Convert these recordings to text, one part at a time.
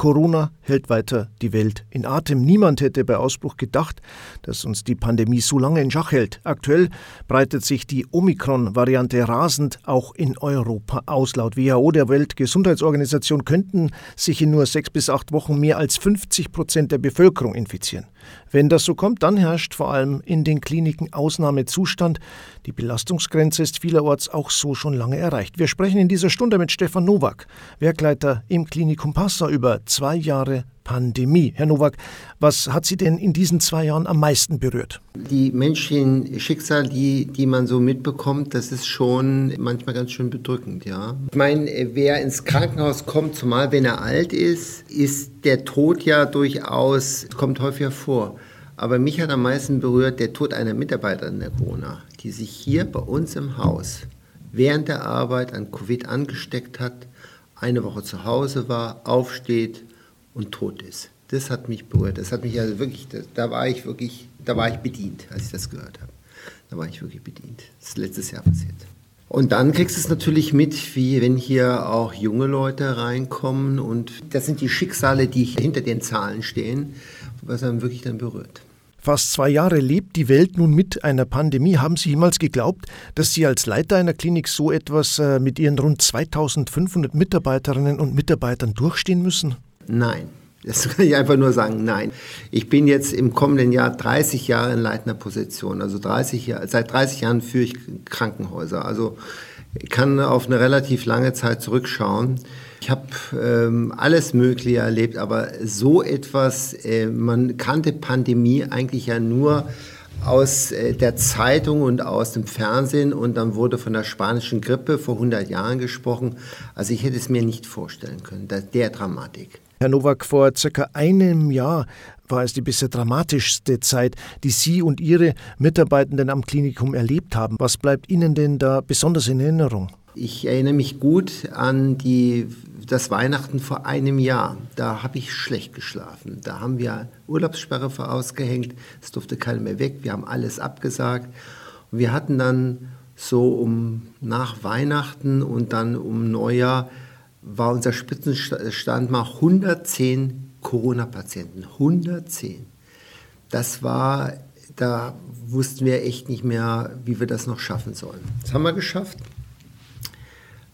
Corona hält weiter die Welt in Atem. Niemand hätte bei Ausbruch gedacht, dass uns die Pandemie so lange in Schach hält. Aktuell breitet sich die Omikron-Variante rasend auch in Europa aus. Laut WHO, der Weltgesundheitsorganisation, könnten sich in nur sechs bis acht Wochen mehr als 50 Prozent der Bevölkerung infizieren. Wenn das so kommt, dann herrscht vor allem in den Kliniken Ausnahmezustand. Die Belastungsgrenze ist vielerorts auch so schon lange erreicht. Wir sprechen in dieser Stunde mit Stefan Nowak, Werkleiter im Klinikum Passau über zwei Jahre Pandemie. Herr Nowak, was hat Sie denn in diesen zwei Jahren am meisten berührt? Die menschlichen Schicksal, die, die man so mitbekommt, das ist schon manchmal ganz schön bedrückend, ja. Ich meine, wer ins Krankenhaus kommt, zumal wenn er alt ist, ist der Tod ja durchaus, kommt häufiger vor. Aber mich hat am meisten berührt der Tod einer Mitarbeiterin der Corona, die sich hier bei uns im Haus während der Arbeit an Covid angesteckt hat, eine Woche zu Hause war, aufsteht, und tot ist. Das hat mich berührt. Das hat mich also wirklich, da war ich wirklich, da war ich bedient, als ich das gehört habe. Da war ich wirklich bedient. Das ist letztes Jahr passiert. Und dann kriegst du es natürlich mit, wie wenn hier auch junge Leute reinkommen und das sind die Schicksale, die hinter den Zahlen stehen, was einem wirklich dann berührt. Fast zwei Jahre lebt die Welt nun mit einer Pandemie. Haben Sie jemals geglaubt, dass Sie als Leiter einer Klinik so etwas äh, mit Ihren rund 2500 Mitarbeiterinnen und Mitarbeitern durchstehen müssen? Nein. Das kann ich einfach nur sagen, nein. Ich bin jetzt im kommenden Jahr 30 Jahre in leitender Position. Also 30 Jahr, seit 30 Jahren führe ich Krankenhäuser. Also kann auf eine relativ lange Zeit zurückschauen. Ich habe ähm, alles Mögliche erlebt, aber so etwas, äh, man kannte Pandemie eigentlich ja nur aus äh, der Zeitung und aus dem Fernsehen und dann wurde von der spanischen Grippe vor 100 Jahren gesprochen. Also ich hätte es mir nicht vorstellen können, der Dramatik. Herr Nowak, vor circa einem Jahr war es die bisher dramatischste Zeit, die Sie und Ihre Mitarbeitenden am Klinikum erlebt haben. Was bleibt Ihnen denn da besonders in Erinnerung? Ich erinnere mich gut an die, das Weihnachten vor einem Jahr. Da habe ich schlecht geschlafen. Da haben wir Urlaubssperre vorausgehängt. Es durfte keiner mehr weg. Wir haben alles abgesagt. Und wir hatten dann so um nach Weihnachten und dann um Neujahr war unser Spitzenstand mal 110 Corona-Patienten. 110. Das war, da wussten wir echt nicht mehr, wie wir das noch schaffen sollen. Das haben wir geschafft.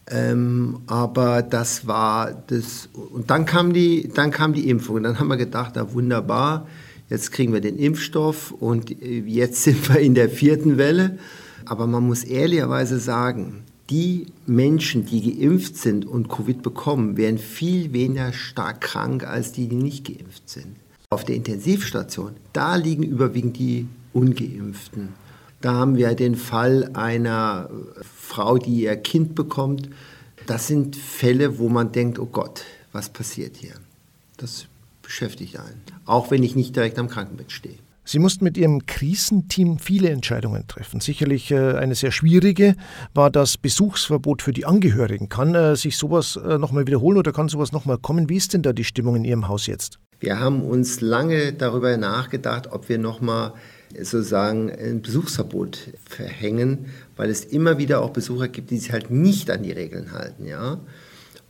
Ähm, aber das war das. Und dann kam, die, dann kam die Impfung. Und dann haben wir gedacht, na wunderbar, jetzt kriegen wir den Impfstoff und jetzt sind wir in der vierten Welle. Aber man muss ehrlicherweise sagen, die Menschen, die geimpft sind und Covid bekommen, werden viel weniger stark krank als die, die nicht geimpft sind. Auf der Intensivstation, da liegen überwiegend die ungeimpften. Da haben wir den Fall einer Frau, die ihr Kind bekommt. Das sind Fälle, wo man denkt, oh Gott, was passiert hier? Das beschäftigt einen, auch wenn ich nicht direkt am Krankenbett stehe. Sie mussten mit Ihrem Krisenteam viele Entscheidungen treffen. Sicherlich äh, eine sehr schwierige war das Besuchsverbot für die Angehörigen. Kann äh, sich sowas äh, nochmal wiederholen oder kann sowas nochmal kommen? Wie ist denn da die Stimmung in Ihrem Haus jetzt? Wir haben uns lange darüber nachgedacht, ob wir nochmal sozusagen ein Besuchsverbot verhängen, weil es immer wieder auch Besucher gibt, die sich halt nicht an die Regeln halten. Ja?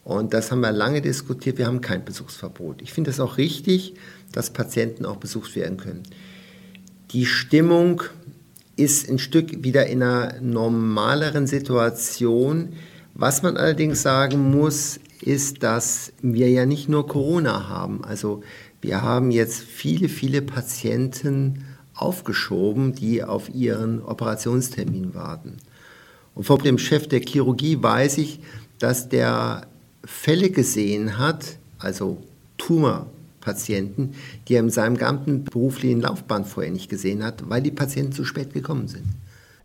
Und das haben wir lange diskutiert. Wir haben kein Besuchsverbot. Ich finde es auch richtig, dass Patienten auch besucht werden können. Die Stimmung ist ein Stück wieder in einer normaleren Situation. Was man allerdings sagen muss, ist, dass wir ja nicht nur Corona haben. Also wir haben jetzt viele, viele Patienten aufgeschoben, die auf ihren Operationstermin warten. Und von dem Chef der Chirurgie weiß ich, dass der Fälle gesehen hat, also Tumor Patienten, die er in seinem ganzen beruflichen Laufbahn vorher nicht gesehen hat, weil die Patienten zu spät gekommen sind.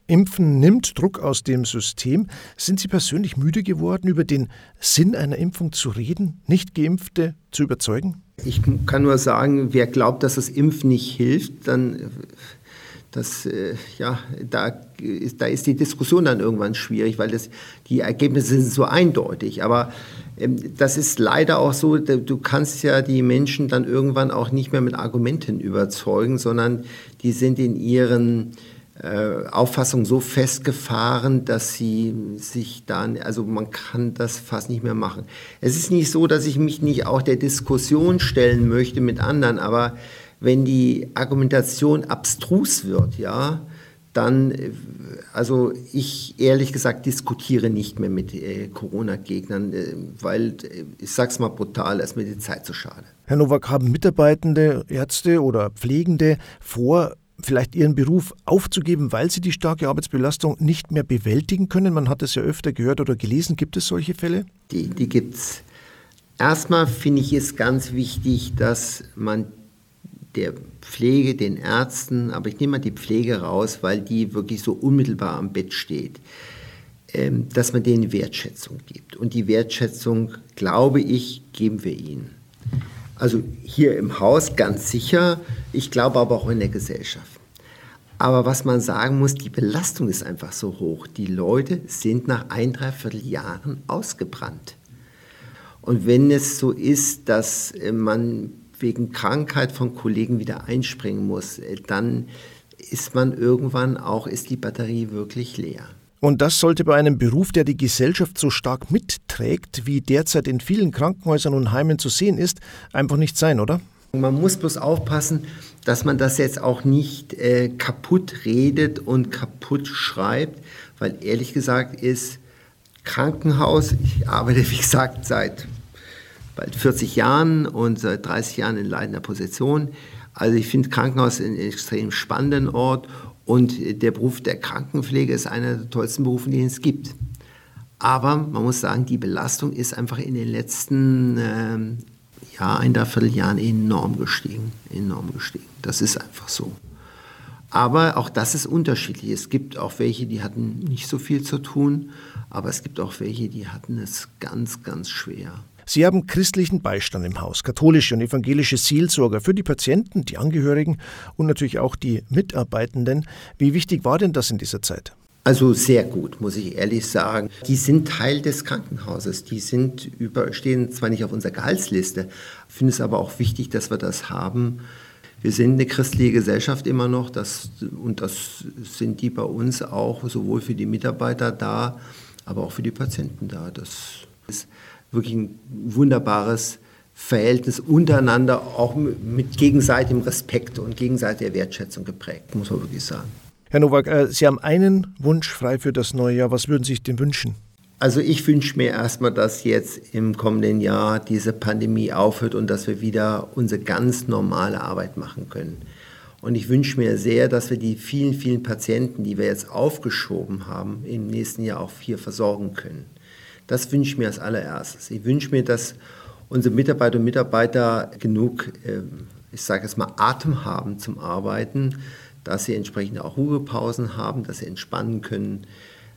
Impfen nimmt Druck aus dem System. Sind Sie persönlich müde geworden, über den Sinn einer Impfung zu reden, Nicht-Geimpfte zu überzeugen? Ich kann nur sagen, wer glaubt, dass das Impfen nicht hilft, dann das, äh, ja, da ist, da ist die Diskussion dann irgendwann schwierig, weil das, die Ergebnisse sind so eindeutig. Aber das ist leider auch so, du kannst ja die Menschen dann irgendwann auch nicht mehr mit Argumenten überzeugen, sondern die sind in ihren äh, Auffassung so festgefahren, dass sie sich dann, also man kann das fast nicht mehr machen. Es ist nicht so, dass ich mich nicht auch der Diskussion stellen möchte mit anderen, aber wenn die Argumentation abstrus wird, ja, dann, also ich ehrlich gesagt diskutiere nicht mehr mit äh, Corona-Gegnern, äh, weil, äh, ich sag's mal brutal, ist mir die Zeit zu schade. Herr Nowak, haben Mitarbeitende, Ärzte oder Pflegende vor, vielleicht ihren Beruf aufzugeben, weil sie die starke Arbeitsbelastung nicht mehr bewältigen können? Man hat es ja öfter gehört oder gelesen. Gibt es solche Fälle? Die, die gibt es. Erstmal finde ich es ganz wichtig, dass man der Pflege, den Ärzten, aber ich nehme mal die Pflege raus, weil die wirklich so unmittelbar am Bett steht, ähm, dass man denen Wertschätzung gibt. Und die Wertschätzung, glaube ich, geben wir ihnen. Also hier im Haus ganz sicher, ich glaube aber auch in der Gesellschaft. Aber was man sagen muss, die Belastung ist einfach so hoch. Die Leute sind nach ein, dreiviertel Jahren ausgebrannt. Und wenn es so ist, dass äh, man wegen Krankheit von Kollegen wieder einspringen muss, äh, dann ist man irgendwann auch, ist die Batterie wirklich leer. Und das sollte bei einem Beruf, der die Gesellschaft so stark mitträgt, wie derzeit in vielen Krankenhäusern und Heimen zu sehen ist, einfach nicht sein, oder? Man muss bloß aufpassen, dass man das jetzt auch nicht äh, kaputt redet und kaputt schreibt, weil ehrlich gesagt ist Krankenhaus, ich arbeite wie gesagt seit bald 40 Jahren und seit 30 Jahren in leitender Position. Also ich finde Krankenhaus einen extrem spannenden Ort und der Beruf der Krankenpflege ist einer der tollsten Berufe, die es gibt. Aber man muss sagen, die Belastung ist einfach in den letzten äh, ja, ein Dreivierteljahren enorm gestiegen. Enorm gestiegen. Das ist einfach so. Aber auch das ist unterschiedlich. Es gibt auch welche, die hatten nicht so viel zu tun, aber es gibt auch welche, die hatten es ganz, ganz schwer. Sie haben christlichen Beistand im Haus, katholische und evangelische Seelsorger für die Patienten, die Angehörigen und natürlich auch die Mitarbeitenden. Wie wichtig war denn das in dieser Zeit? Also sehr gut, muss ich ehrlich sagen. Die sind Teil des Krankenhauses. Die sind über, stehen zwar nicht auf unserer Gehaltsliste, finde es aber auch wichtig, dass wir das haben. Wir sind eine christliche Gesellschaft immer noch das, und das sind die bei uns auch sowohl für die Mitarbeiter da, aber auch für die Patienten da. Das ist wirklich ein wunderbares Verhältnis untereinander, auch mit gegenseitigem Respekt und gegenseitiger Wertschätzung geprägt, muss man wirklich sagen. Herr Nowak, äh, Sie haben einen Wunsch frei für das neue Jahr. Was würden Sie sich denn wünschen? Also ich wünsche mir erstmal, dass jetzt im kommenden Jahr diese Pandemie aufhört und dass wir wieder unsere ganz normale Arbeit machen können. Und ich wünsche mir sehr, dass wir die vielen, vielen Patienten, die wir jetzt aufgeschoben haben, im nächsten Jahr auch hier versorgen können. Das wünsche ich mir als allererstes. Ich wünsche mir, dass unsere Mitarbeiter und Mitarbeiter genug, ähm, ich sage jetzt mal, Atem haben zum Arbeiten, dass sie entsprechend auch Ruhepausen haben, dass sie entspannen können.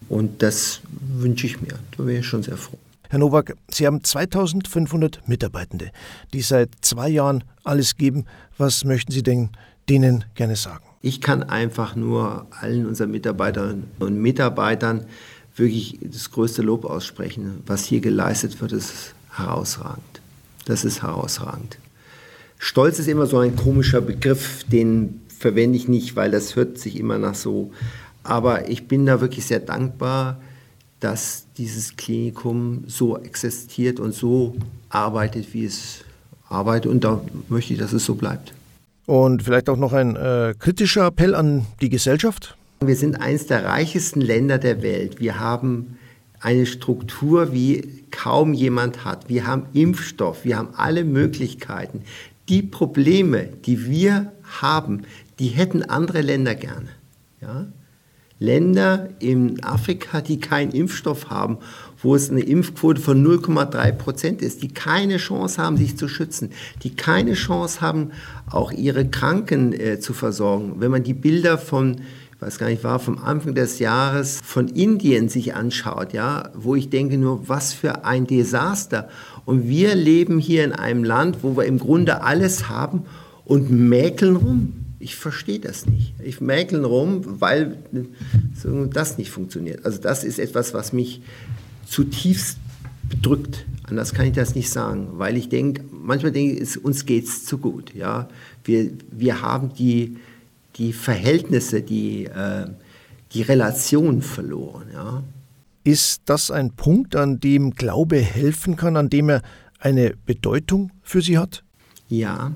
Und das wünsche ich mir. Da wäre ich schon sehr froh. Herr Nowak, Sie haben 2500 Mitarbeitende, die seit zwei Jahren alles geben. Was möchten Sie denn denen gerne sagen? Ich kann einfach nur allen unseren Mitarbeiterinnen und Mitarbeitern wirklich das größte Lob aussprechen. Was hier geleistet wird, ist herausragend. Das ist herausragend. Stolz ist immer so ein komischer Begriff, den verwende ich nicht, weil das hört sich immer nach so. Aber ich bin da wirklich sehr dankbar, dass dieses Klinikum so existiert und so arbeitet, wie es arbeitet. Und da möchte ich, dass es so bleibt. Und vielleicht auch noch ein äh, kritischer Appell an die Gesellschaft? Wir sind eines der reichesten Länder der Welt. Wir haben eine Struktur, wie kaum jemand hat. Wir haben Impfstoff, wir haben alle Möglichkeiten. Die Probleme, die wir haben, die hätten andere Länder gerne. Ja? Länder in Afrika, die keinen Impfstoff haben, wo es eine Impfquote von 0,3 Prozent ist, die keine Chance haben, sich zu schützen, die keine Chance haben, auch ihre Kranken äh, zu versorgen. Wenn man die Bilder von ich weiß gar nicht, war vom Anfang des Jahres von Indien sich anschaut, ja, wo ich denke nur, was für ein Desaster. Und wir leben hier in einem Land, wo wir im Grunde alles haben und mäkeln rum. Ich verstehe das nicht. Ich mäkeln rum, weil das nicht funktioniert. Also das ist etwas, was mich zutiefst bedrückt. Anders kann ich das nicht sagen, weil ich denke, manchmal denke ich, uns geht es zu gut. Ja? Wir, wir haben die die Verhältnisse, die, äh, die Relation verloren. Ja. Ist das ein Punkt, an dem Glaube helfen kann, an dem er eine Bedeutung für Sie hat? Ja,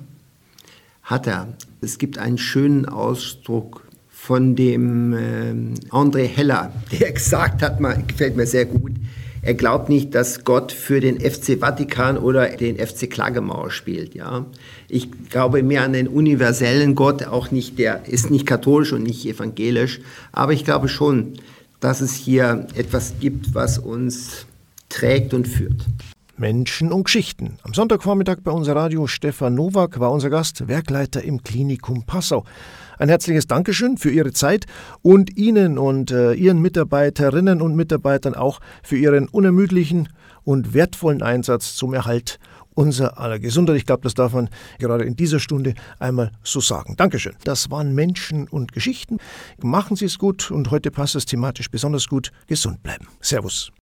hat er. Es gibt einen schönen Ausdruck von dem äh, André Heller, der gesagt hat, mal, gefällt mir sehr gut, er glaubt nicht, dass Gott für den FC Vatikan oder den FC Klagemauer spielt. Ja? Ich glaube mehr an den universellen Gott, auch nicht, der ist nicht katholisch und nicht evangelisch, aber ich glaube schon, dass es hier etwas gibt, was uns trägt und führt. Menschen und Geschichten. Am Sonntagvormittag bei unser Radio Stefan Nowak war unser Gast, Werkleiter im Klinikum Passau. Ein herzliches Dankeschön für Ihre Zeit und Ihnen und äh, Ihren Mitarbeiterinnen und Mitarbeitern auch für Ihren unermüdlichen und wertvollen Einsatz zum Erhalt unser aller Gesundheit. Ich glaube, das darf man gerade in dieser Stunde einmal so sagen. Dankeschön. Das waren Menschen und Geschichten. Machen Sie es gut und heute passt es thematisch besonders gut. Gesund bleiben. Servus.